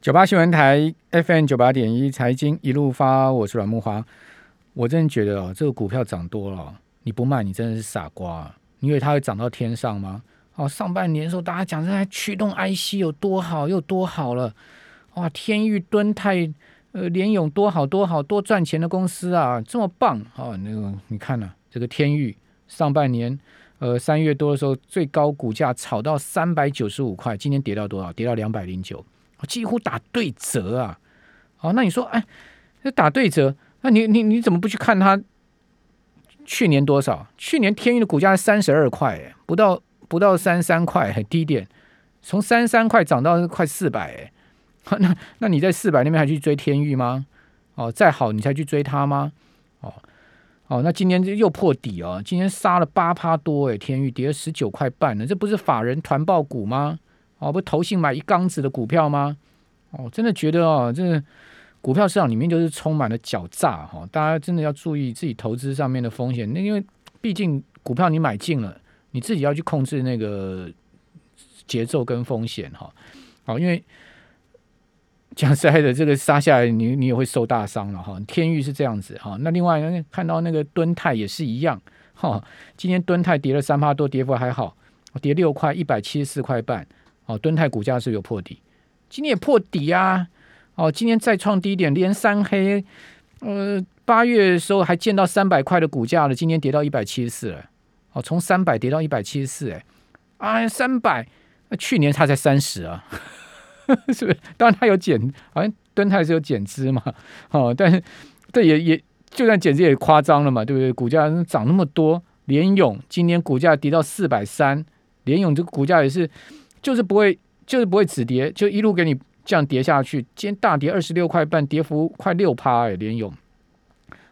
九八新闻台 FM 九八点一财经一路发，我是阮木华。我真的觉得哦，这个股票涨多了，你不卖，你真的是傻瓜。你以为它会涨到天上吗？哦，上半年的时候大家讲这台驱动 IC 有多好，又多好了。哇，天域、敦泰、呃，联勇多好多好多赚钱的公司啊，这么棒哦。那个你看呢，这个天域上半年。呃，三月多的时候，最高股价炒到三百九十五块，今天跌到多少？跌到两百零九，几乎打对折啊！好，那你说，哎，那打对折，那你你你怎么不去看它去年多少？去年天运的股价是三十二块，哎不到不到三三块，很低点，从三三块涨到快四百，哎，那那你在四百那边还去追天域吗？哦，再好你才去追它吗？哦。哦，那今天又破底哦，今天杀了八趴多哎，天域跌了十九块半呢，这不是法人团爆股吗？哦，不投信买一缸子的股票吗？哦，真的觉得哦，这股票市场里面就是充满了狡诈哈，大家真的要注意自己投资上面的风险。那因为毕竟股票你买进了，你自己要去控制那个节奏跟风险哈。好，因为。讲实在的，这个杀下来，你你也会受大伤了哈。天域是这样子哈，那另外看到那个敦泰也是一样哈。今天敦泰跌了三趴多，跌幅还好，跌六块，一百七十四块半。哦，敦泰股价是有破底，今天也破底啊。哦，今天再创低点，连三黑。呃，八月的时候还见到三百块的股价了，今天跌到一百七十四了。哦，从三百跌到一百七十四，哎，哎，三百，去年它才三十啊。是不是？当然它有减，好像敦泰是有减资嘛，哦，但是这也也就算减资也夸张了嘛，对不对？股价涨那么多，联勇今年股价跌到四百三，联勇这个股价也是，就是不会，就是不会止跌，就一路给你这样跌下去。今天大跌二十六块半，跌幅快六趴哎，联勇。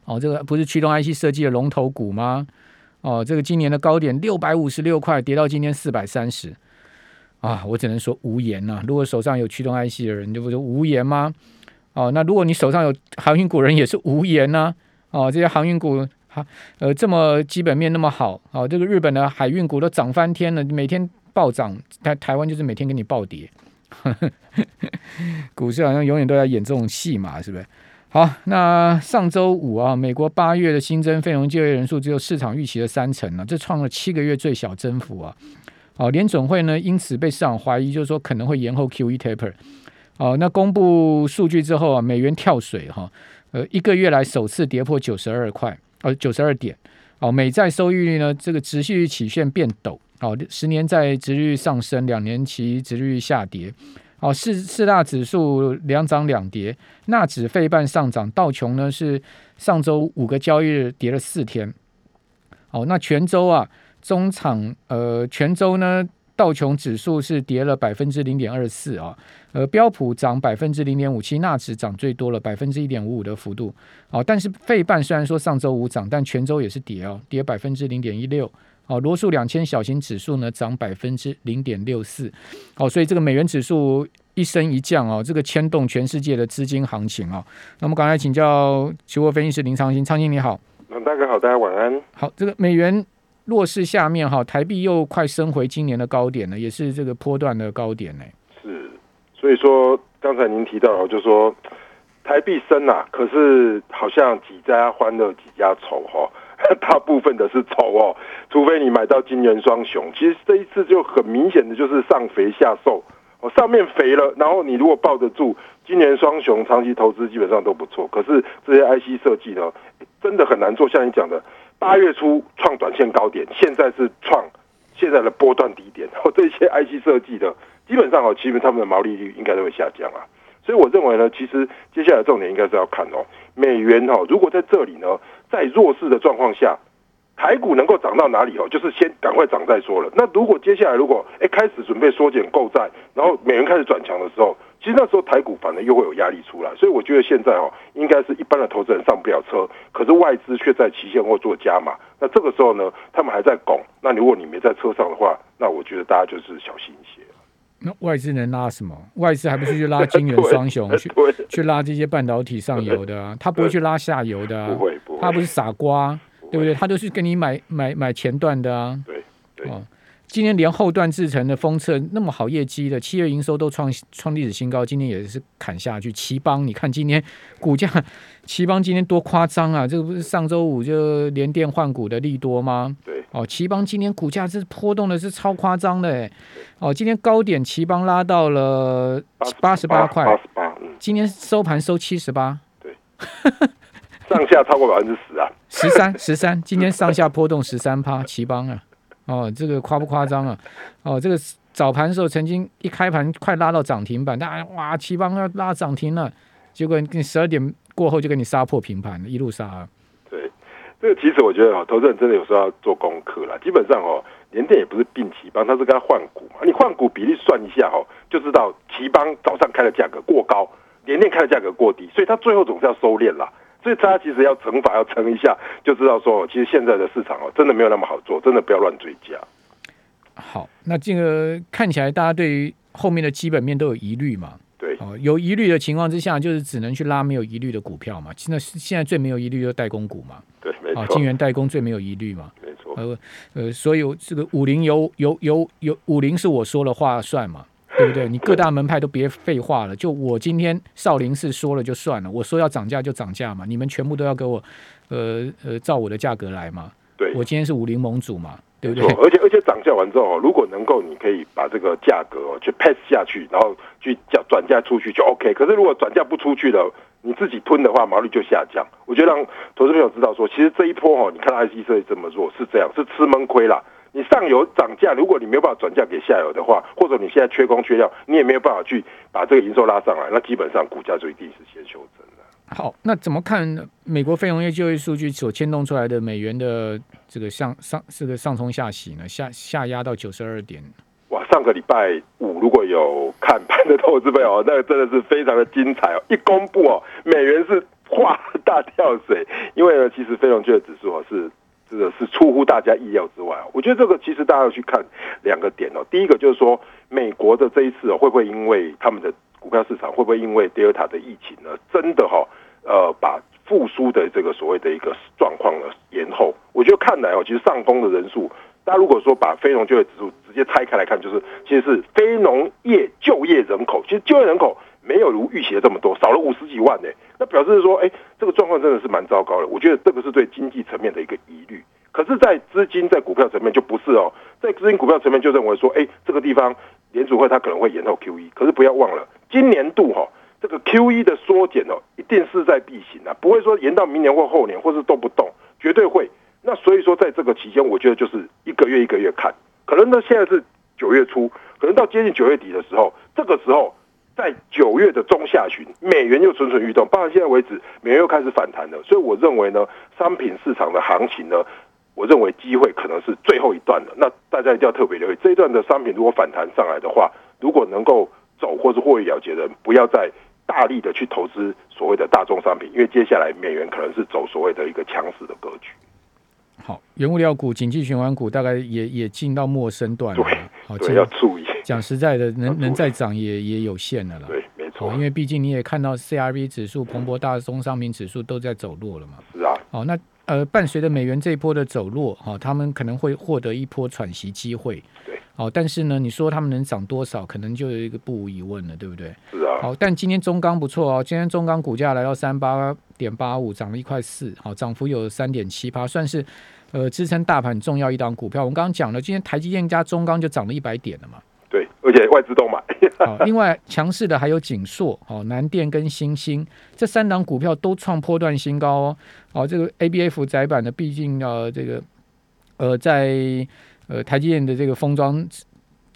哦，这个不是驱动 IC 设计的龙头股吗？哦，这个今年的高点六百五十六块，跌到今天四百三十。啊，我只能说无言呐。如果手上有驱动 IC 的人，就不就无言吗？哦，那如果你手上有航运股人，也是无言呐。哦，这些航运股，哈，呃，这么基本面那么好，哦，这个日本的海运股都涨翻天了，每天暴涨，台台湾就是每天给你暴跌。股市好像永远都在演这种戏嘛，是不是？好，那上周五啊，美国八月的新增非农就业人数只有市场预期的三成呢，这创了七个月最小增幅啊。哦，联准会呢，因此被市场怀疑，就是说可能会延后 Q E taper。哦，那公布数据之后啊，美元跳水哈，呃，一个月来首次跌破九十二块，呃，九十二点。哦，美债收益率呢，这个持续曲线变陡。哦，十年债值率上升，两年期值率下跌。哦，四四大指数两涨两跌，纳指费半上涨，道琼呢是上周五个交易日跌了四天。哦，那全周啊。中场呃，全周呢，道琼指数是跌了百分之零点二四啊，呃，标普涨百分之零点五七，纳指涨最多了百分之一点五五的幅度，哦，但是费半虽然说上周五涨，但全周也是跌哦，跌百分之零点一六，哦，罗素两千小型指数呢涨百分之零点六四，哦，所以这个美元指数一升一降哦，这个牵动全世界的资金行情哦。那么刚才请教期货分析师林昌兴，昌兴你好，大哥好，大家晚安。好，这个美元。弱势下面哈，台币又快升回今年的高点了，也是这个波段的高点呢。是，所以说刚才您提到，就说台币升啊，可是好像几家欢乐几家愁哈，大部分的是丑哦，除非你买到金元双雄。其实这一次就很明显的就是上肥下瘦哦，上面肥了，然后你如果抱得住金元双雄，长期投资基本上都不错。可是这些 IC 设计呢，真的很难做，像你讲的。八月初创短线高点，现在是创现在的波段低点。然 后这些 IC 设计的，基本上哦，其实他们的毛利率应该都会下降啊。所以我认为呢，其实接下来重点应该是要看哦，美元哦，如果在这里呢，在弱势的状况下。台股能够涨到哪里哦？就是先赶快涨再说了。那如果接下来如果哎开始准备缩减购债，然后美元开始转强的时候，其实那时候台股反而又会有压力出来。所以我觉得现在哦，应该是一般的投资人上不了车，可是外资却在期限或做加码。那这个时候呢，他们还在拱。那如果你没在车上的话，那我觉得大家就是小心一些。那外资能拉什么？外资还不是去拉金元双雄，去去拉这些半导体上游的啊？他不会去拉下游的啊？不会，不会，他不是傻瓜。对不对？他都是跟你买买买前段的啊。对对。哦，今天连后段制成的封测那么好业绩的，七月营收都创创历史新高，今天也是砍下去。奇邦，你看今天股价，奇邦今天多夸张啊！这个不是上周五就连电换股的利多吗？对，哦，奇邦今天股价是波动的是超夸张的，哎，哦，今天高点奇邦拉到了八十八块，八十八，嗯，今天收盘收七十八，对，上下超过百分之十啊，十三十三，今天上下波动十三趴，奇邦啊。哦，这个夸不夸张啊？哦，这个早盘的时候曾经一开盘快拉到涨停板，大家哇，奇邦要拉涨停了，结果你十二点过后就给你杀破平盘了，一路杀。对，这个其实我觉得哦，投资人真的有时候要做功课了。基本上哦，联电也不是并奇邦，它是跟他换股嘛。你换股比例算一下哦，就知道奇邦早上开的价格过高，联电开的价格过低，所以它最后总是要收敛了。所以大家其实要乘法要乘一下，就知道说，其实现在的市场哦，真的没有那么好做，真的不要乱追加。好，那这个看起来大家对于后面的基本面都有疑虑嘛？对，哦，有疑虑的情况之下，就是只能去拉没有疑虑的股票嘛。现在现在最没有疑虑就代工股嘛？对，没错。金源代工最没有疑虑嘛？没错。呃呃，所以这个五零有有有有五零是我说了话算嘛？对不对？你各大门派都别废话了，就我今天少林寺说了就算了，我说要涨价就涨价嘛，你们全部都要给我，呃呃，照我的价格来嘛。对，我今天是武林盟主嘛，对不对？而且而且涨价完之后，如果能够你可以把这个价格去 pass 下去，然后去转转嫁出去就 OK。可是如果转嫁不出去的，你自己吞的话，毛利就下降。我觉得让投资朋友知道说，其实这一波哦，你看 IC 设计这么弱，是这样，是吃闷亏啦。你上游涨价，如果你没有办法转嫁给下游的话，或者你现在缺工缺料，你也没有办法去把这个营收拉上来，那基本上股价就一定是先修正。好，那怎么看美国非农业就业数据所牵动出来的美元的这个上上这个上冲下洗呢？下下压到九十二点。哇，上个礼拜五如果有看盘的投资朋友，那个真的是非常的精彩哦！一公布哦，美元是哗大跳水，因为呢，其实非农就业指数哦是。这个是出乎大家意料之外啊！我觉得这个其实大家要去看两个点哦。第一个就是说，美国的这一次，会不会因为他们的股票市场会不会因为德尔塔的疫情呢，真的哈呃把复苏的这个所谓的一个状况呢延后？我觉得看来哦，其实上攻的人数，大家如果说把非农就业指数直接拆开来看，就是其实是非农业就业人口，其实就业人口没有如预期的这么多，少了五十几万呢。那表示说，哎，这个状况真的是蛮糟糕的。我觉得这个是对经济层面的一个疑虑。可是，在资金在股票层面就不是哦，在资金股票层面就认为说，哎，这个地方联储会它可能会延后 Q E。可是不要忘了，今年度哈这个 Q E 的缩减哦，一定势在必行啊，不会说延到明年或后年，或是动不动，绝对会。那所以说，在这个期间，我觉得就是一个月一个月看，可能呢现在是九月初，可能到接近九月底的时候，这个时候。在九月的中下旬，美元又蠢蠢欲动，包括现在为止，美元又开始反弹了。所以我认为呢，商品市场的行情呢，我认为机会可能是最后一段了。那大家一定要特别留意，这一段的商品如果反弹上来的话，如果能够走或是获利了结的人，不要再大力的去投资所谓的大众商品，因为接下来美元可能是走所谓的一个强势的格局。好，原物料股、经济循环股大概也也进到陌生段了。好，对，要注意。讲实在的，能能再涨也也有限的了。对，没错。因为毕竟你也看到 CRV 指数、蓬勃大宗商品指数都在走弱了嘛。是啊。哦，那呃，伴随着美元这一波的走弱，哈，他们可能会获得一波喘息机会。对。哦，但是呢，你说他们能涨多少，可能就有一个不无疑问了，对不对？是啊。好，但今天中钢不错哦，今天中钢股价来到三八点八五，涨了一块四，好，涨幅有三点七八，算是。呃，支撑大盘重要一档股票，我们刚刚讲了，今天台积电加中钢就涨了一百点了嘛。对，而且外资都买。好，另外强势的还有景硕、哦南电跟新兴这三档股票都创波段新高哦。哦，这个 A B F 窄板的，毕竟呃这个呃在呃台积电的这个封装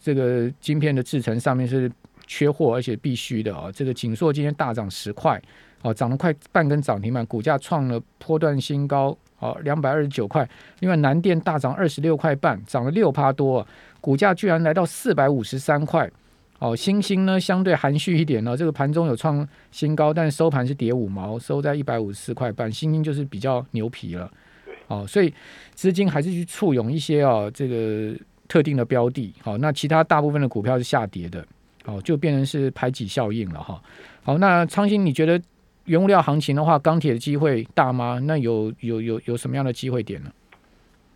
这个晶片的制成上面是缺货，而且必须的哦。这个景硕今天大涨十块，哦涨了快半根涨停板，股价创了波段新高。哦，两百二十九块。另外，南电大涨二十六块半，涨了六趴多，股价居然来到四百五十三块。哦，星星呢相对含蓄一点呢，这个盘中有创新高，但收盘是跌五毛，收在一百五十四块半。星星就是比较牛皮了。哦，所以资金还是去簇拥一些哦这个特定的标的。好，那其他大部分的股票是下跌的。哦，就变成是排挤效应了哈。好，那昌兴，你觉得？原物料行情的话，钢铁的机会大吗？那有有有有什么样的机会点呢？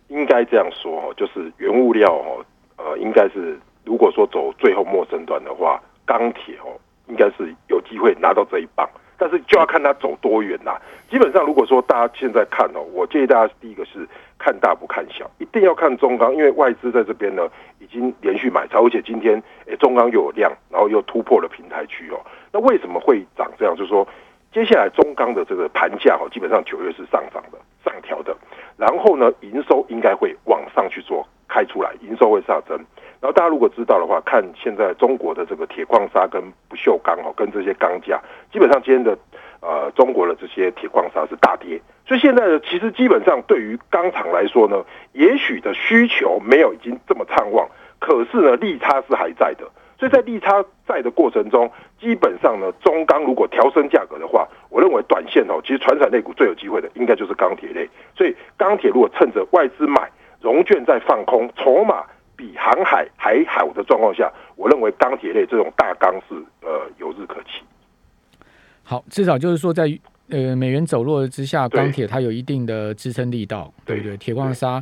应该这样说哦，就是原物料哦，呃，应该是如果说走最后末生段的话，钢铁哦，应该是有机会拿到这一棒。但是就要看它走多远啦。基本上，如果说大家现在看哦，我建议大家第一个是看大不看小，一定要看中钢，因为外资在这边呢已经连续买超，而且今天诶中钢又有量，然后又突破了平台区哦。那为什么会涨这样？就是说，接下来中钢的这个盘价哦，基本上九月是上涨的、上调的，然后呢，营收应该会往上去做开出来，营收会上升。然后大家如果知道的话，看现在中国的这个铁矿砂跟不锈钢哦，跟这些钢价，基本上今天的呃中国的这些铁矿砂是大跌，所以现在呢，其实基本上对于钢厂来说呢，也许的需求没有已经这么畅旺，可是呢利差是还在的，所以在利差在的过程中，基本上呢中钢如果调升价格的话，我认为短线哦，其实船产类股最有机会的应该就是钢铁类，所以钢铁如果趁着外资买融券在放空筹码。比航海还好的状况下，我认为钢铁类这种大钢是呃有日可期。好，至少就是说，在呃美元走弱之下，钢铁它有一定的支撑力道，对不对？铁矿砂，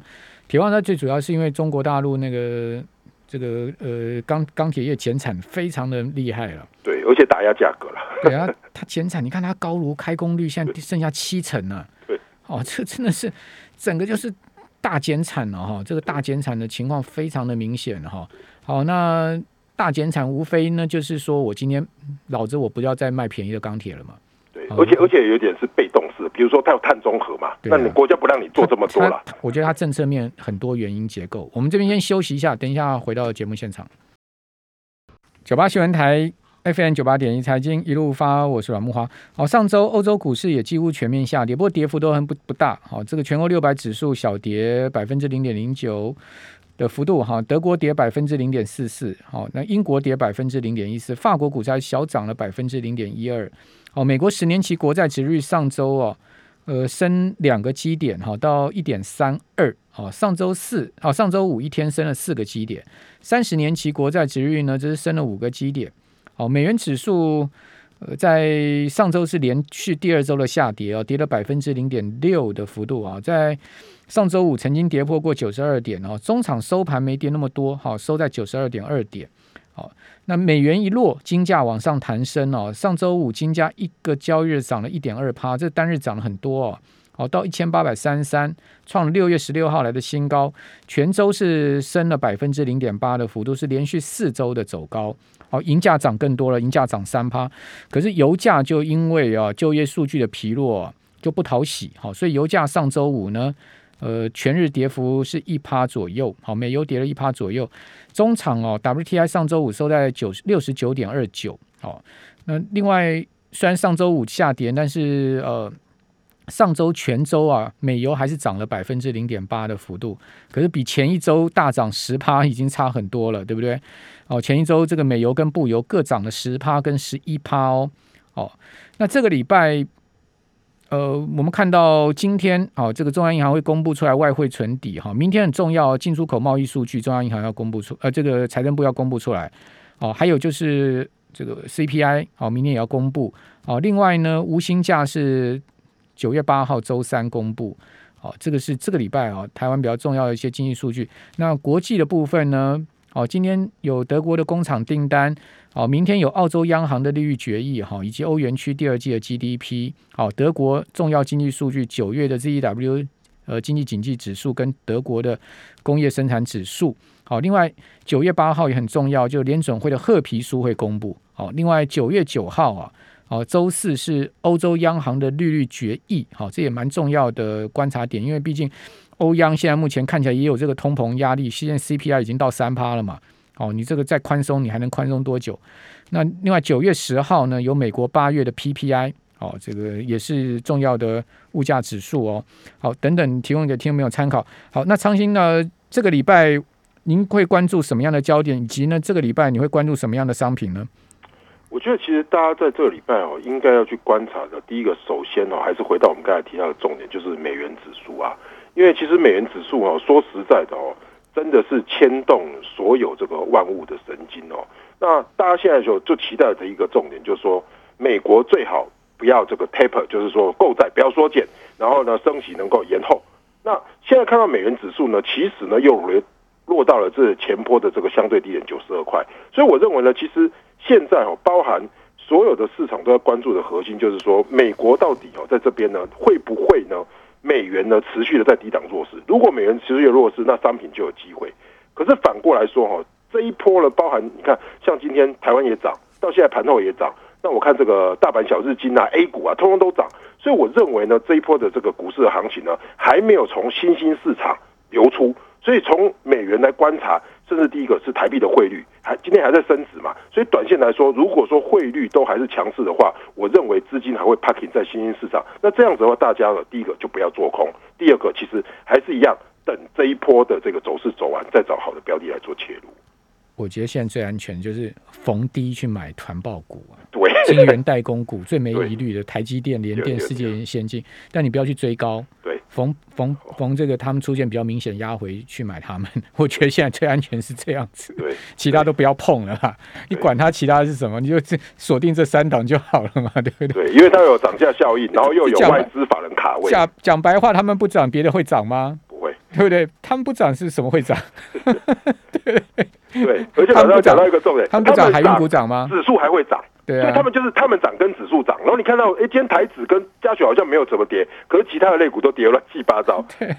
铁矿砂最主要是因为中国大陆那个这个呃钢钢铁业减产非常的厉害了，对，而且打压价格了。对啊，它减产，你看它高炉开工率现在剩下七成了，对，哦，这真的是整个就是。大减产了哈，这个大减产的情况非常的明显哈。好，那大减产无非呢就是说我今天老子我不要再卖便宜的钢铁了嘛。对，而且而且有点是被动式，比如说它有碳中和嘛，那你国家不让你做这么多了。我觉得它政策面很多原因结构。我们这边先休息一下，等一下回到节目现场。九八新闻台。FM 九八点一财经一路发，我是阮木华。好，上周欧洲股市也几乎全面下跌，不过跌幅都很不不大。好，这个全欧六百指数小跌百分之零点零九的幅度。哈，德国跌百分之零点四四。好，那英国跌百分之零点一四，法国股债小涨了百分之零点一二。好，美国十年期国债值率上周哦，呃，升两个基点，哈，到一点三二。好，上周四，好，上周五一天升了四个基点。三十年期国债值率呢，这是升了五个基点。好，美元指数呃，在上周是连续第二周的下跌啊，跌了百分之零点六的幅度啊，在上周五曾经跌破过九十二点哦，中场收盘没跌那么多，好，收在九十二点二点。好，那美元一落，金价往上弹升哦，上周五金价一个交易日涨了一点二趴，这单日涨了很多哦，好，到一千八百三十三，创六月十六号来的新高，全周是升了百分之零点八的幅度，是连续四周的走高。好，银价涨更多了，银价涨三趴，可是油价就因为啊就业数据的疲弱就不讨喜，好，所以油价上周五呢，呃，全日跌幅是一趴左右，好，美油跌了一趴左右，中场哦，WTI 上周五收在九六十九点二九，好，那另外虽然上周五下跌，但是呃。上周全周啊，美油还是涨了百分之零点八的幅度，可是比前一周大涨十趴已经差很多了，对不对？哦，前一周这个美油跟布油各涨了十趴跟十一趴哦。哦，那这个礼拜，呃，我们看到今天哦，这个中央银行会公布出来外汇存底哈，明天很重要，进出口贸易数据中央银行要公布出，呃，这个财政部要公布出来哦，还有就是这个 CPI 哦，明天也要公布哦。另外呢，无薪假是。九月八号周三公布，好，这个是这个礼拜啊，台湾比较重要的一些经济数据。那国际的部分呢？哦，今天有德国的工厂订单，哦，明天有澳洲央行的利率决议，哈，以及欧元区第二季的 GDP，好，德国重要经济数据九月的 ZEW 呃经济经济指数跟德国的工业生产指数，好，另外九月八号也很重要，就联准会的褐皮书会公布，好，另外九月九号啊。好，周四是欧洲央行的利率决议，好，这也蛮重要的观察点，因为毕竟欧央现在目前看起来也有这个通膨压力，现在 CPI 已经到三趴了嘛，哦，你这个再宽松，你还能宽松多久？那另外九月十号呢，有美国八月的 PPI，哦，这个也是重要的物价指数哦，好，等等提供给听众朋友参考。好，那昌兴呢，这个礼拜您会关注什么样的焦点，以及呢，这个礼拜你会关注什么样的商品呢？我觉得其实大家在这个礼拜哦，应该要去观察的。第一个，首先哦，还是回到我们刚才提到的重点，就是美元指数啊。因为其实美元指数哦，说实在的哦，真的是牵动所有这个万物的神经哦。那大家现在就就期待的一个重点，就是说美国最好不要这个 taper，就是说购债不要缩减，然后呢升息能够延后。那现在看到美元指数呢，其实呢又落到了这前坡的这个相对低点九十二块。所以我认为呢，其实现在哦，包含所有的市场都在关注的核心，就是说美国到底哦在这边呢会不会呢美元呢持续的在低档弱势？如果美元持续的弱势，那商品就有机会。可是反过来说哈，这一波呢，包含你看，像今天台湾也涨，到现在盘后也涨。那我看这个大阪小日经啊、A 股啊，通通都涨。所以我认为呢，这一波的这个股市的行情呢，还没有从新兴市场流出。所以从美元来观察，甚至第一个是台币的汇率，还今天还在升值嘛。所以短线来说，如果说汇率都还是强势的话，我认为资金还会 parking 在新兴市场。那这样子的话，大家呢，第一个就不要做空，第二个其实还是一样。等这一波的这个走势走完，再找好的标的来做切入。我觉得现在最安全就是逢低去买团报股啊，对，晶圆代工股最没疑虑的台积电、联电、世界先进，但你不要去追高。对，逢逢逢这个他们出现比较明显压回去买他们，我觉得现在最安全是这样子。对，其他都不要碰了哈，你管它其他是什么，你就锁定这三档就好了嘛，对不对？对，因为它有涨价效应，然后又有外资法人卡位。讲讲白话，他们不涨，别的会涨吗？不会对不对？他们不涨是什么会涨？对 对，而且他们讲到一个重点，他们不涨还用股涨吗？指数还会涨，对啊，所以他们就是他们涨跟指数涨。然后你看到，哎，今天台指跟嘉许好像没有怎么跌，可是其他的类股都跌乱七八糟。对，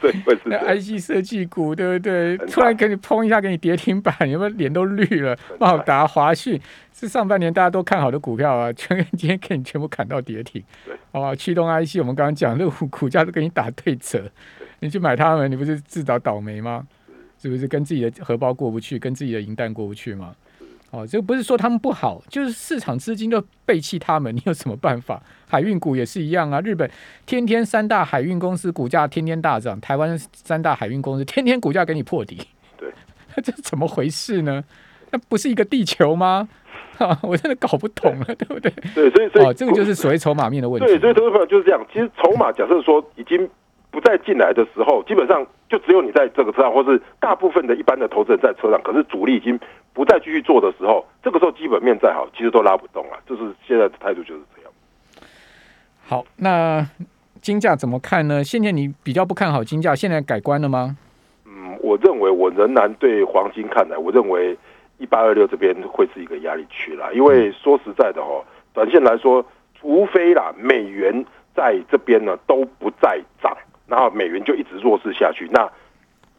对，会是 IC 设计股，对不对？突然给你砰一下，给你跌停板，有没有脸都绿了？茂达、华讯是上半年大家都看好的股票啊，全今天给你全部砍到跌停。对，哦，驱动 IC 我们刚刚讲，那股股价都给你打对折。你去买他们，你不是自找倒霉吗？是不是跟自己的荷包过不去，跟自己的银弹过不去吗？哦，这个不是说他们不好，就是市场资金都背弃他们，你有什么办法？海运股也是一样啊，日本天天三大海运公司股价天天大涨，台湾三大海运公司天天股价给你破底，对，这怎么回事呢？那不是一个地球吗？啊，我真的搞不懂了，对不对？对，所以所以这个就是所谓筹码面的问题。对，所以投资朋友就是这样。其实筹码假设说已经。不再进来的时候，基本上就只有你在这个车上，或是大部分的一般的投资人在车上。可是主力已经不再继续做的时候，这个时候基本面再好，其实都拉不动了。就是现在的态度就是这样。好，那金价怎么看呢？现在你比较不看好金价，现在改观了吗？嗯，我认为我仍然对黄金看来，我认为一八二六这边会是一个压力区啦。因为说实在的哦，短线来说，除非啦美元在这边呢都不再涨。然后美元就一直弱势下去，那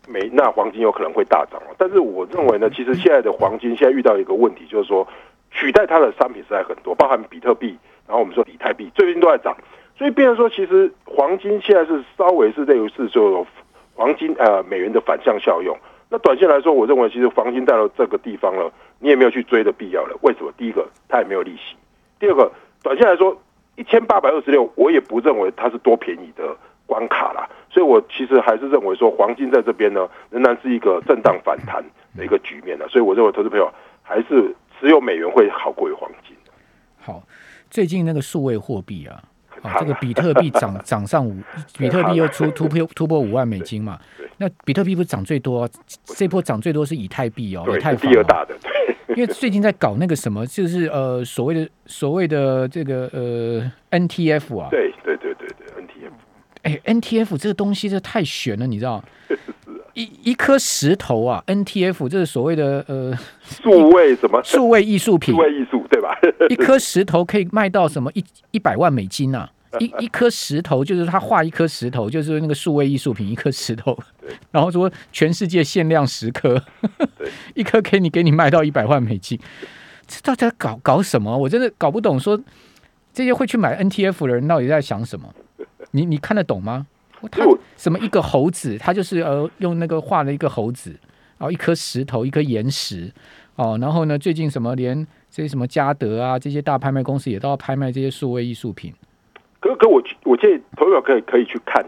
美那黄金有可能会大涨但是我认为呢，其实现在的黄金现在遇到一个问题，就是说取代它的商品实在很多，包含比特币，然后我们说以太币最近都在涨，所以变成说其实黄金现在是稍微是类似是就黄金呃美元的反向效用。那短线来说，我认为其实黄金到了这个地方了，你也没有去追的必要了。为什么？第一个它也没有利息，第二个短线来说一千八百二十六，我也不认为它是多便宜的。关卡啦，所以我其实还是认为说，黄金在这边呢，仍然是一个震荡反弹的一个局面的，所以我认为投资朋友还是持有美元会好过于黄金。好，最近那个数位货币啊，啊，这个比特币涨 涨上五，比特币又出突破突破五万美金嘛，那比特币不是涨最多，这波涨最多是以太币哦，以太第二大的，因为最近在搞那个什么，就是呃所谓的所谓的这个呃 NTF 啊，对对对对。哎，N T F 这个东西这太悬了，你知道？一一颗石头啊，N T F 这是所谓的呃数位什么 数位艺术品，数位艺术对吧？一颗石头可以卖到什么一一百万美金呐？一一颗石头就是他画一颗石头，就是那个数位艺术品，一颗石头。然后说全世界限量十颗，一颗给你给你卖到一百万美金，这大家搞搞什么？我真的搞不懂，说这些会去买 N T F 的人到底在想什么？你你看得懂吗？他什么一个猴子，他就是呃用那个画了一个猴子，然后一颗石头，一颗岩石哦，然后呢，最近什么连这些什么嘉德啊这些大拍卖公司也都要拍卖这些数位艺术品。可可我我建议朋友可以可以去看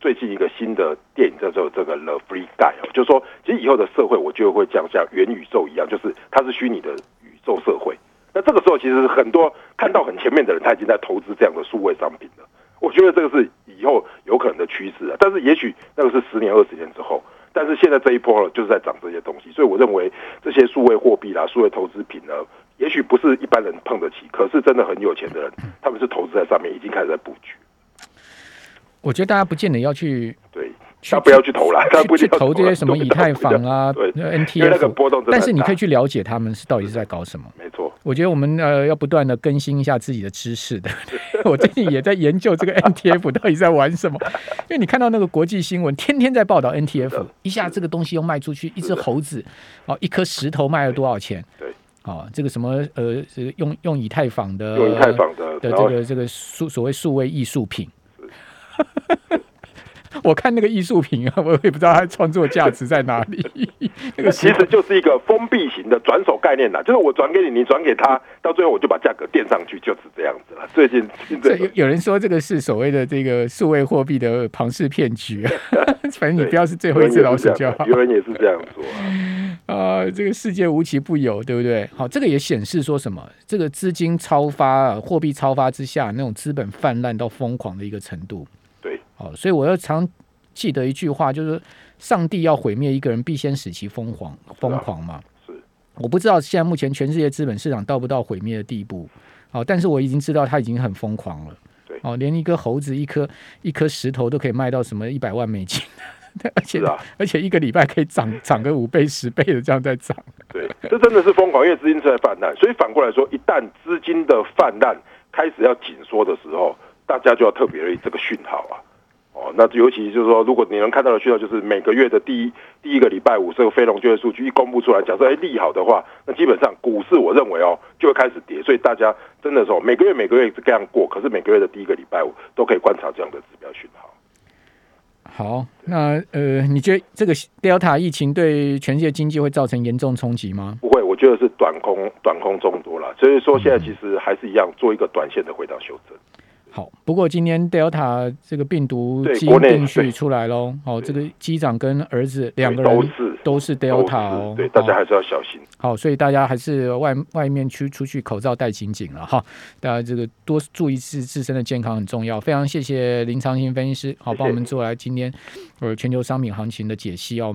最近一个新的电影叫做这个 The Free Guy 哦，就是说其实以后的社会我觉得会像像元宇宙一样，就是它是虚拟的宇宙社会。那这个时候其实很多看到很前面的人，他已经在投资这样的数位商品了。我觉得这个是以后有可能的趋势啊，但是也许那个是十年、二十年之后。但是现在这一波了，就是在涨这些东西，所以我认为这些数位货币啦、数位投资品呢，也许不是一般人碰得起，可是真的很有钱的人，他们是投资在上面，已经开始在布局。我觉得大家不见得要去对他不要去投了，他不去投这些什么以太坊啊、对，因为那个波动的，但是你可以去了解他们是到底是在搞什么。没错，我觉得我们呃要不断的更新一下自己的知识的。我最近也在研究这个 NTF 到底在玩什么，因为你看到那个国际新闻，天天在报道 NTF，一下这个东西又卖出去，一只猴子哦，一颗石头卖了多少钱？对，哦，这个什么呃，这个用用以太坊的用以太坊的的这个这个数所谓数位艺术品。我看那个艺术品啊，我也不知道它创作价值在哪里。那个其实就是一个封闭型的转手概念啦，就是我转给你，你转给他，到最后我就把价格垫上去，就是这样子了。最近这有有人说这个是所谓的这个数位货币的庞氏骗局，反正你不要是最后一次老鼠就好。有人也是这样说啊，啊，这个世界无奇不有，对不对？好，这个也显示说什么？这个资金超发、货币超发之下，那种资本泛滥到疯狂的一个程度。对，好，所以我要常记得一句话，就是上帝要毁灭一个人，必先使其疯狂，疯狂嘛。是，我不知道现在目前全世界资本市场到不到毁灭的地步，哦，但是我已经知道他已经很疯狂了。对，哦，连一个猴子、一颗一颗石头都可以卖到什么一百万美金，而且、啊、而且一个礼拜可以涨涨个五倍、十倍的这样在涨。对，这真的是疯狂，因为资金正在泛滥，所以反过来说，一旦资金的泛滥开始要紧缩的时候。大家就要特别留意这个讯号啊，哦，那尤其就是说，如果你能看到的讯号，就是每个月的第一第一个礼拜五，这个非农就业数据一公布出来，假设哎利好的话，那基本上股市我认为哦就会开始跌，所以大家真的说每个月每个月是这样过，可是每个月的第一个礼拜五都可以观察这样的指标讯号。好，那呃，你觉得这个 Delta 疫情对全世界经济会造成严重冲击吗？不会，我觉得是短空短空众多了，所以说现在其实还是一样做一个短线的回档修正。好，不过今天 Delta 这个病毒基因定序出来喽。哦，这个机长跟儿子两个人都是都是 Delta 哦，对，大家还是要小心。好，所以大家还是外外面去出去口罩戴紧紧了哈。大家这个多注意自自身的健康很重要。非常谢谢林长兴分析师，好，帮我们做来今天呃全球商品行情的解析哦。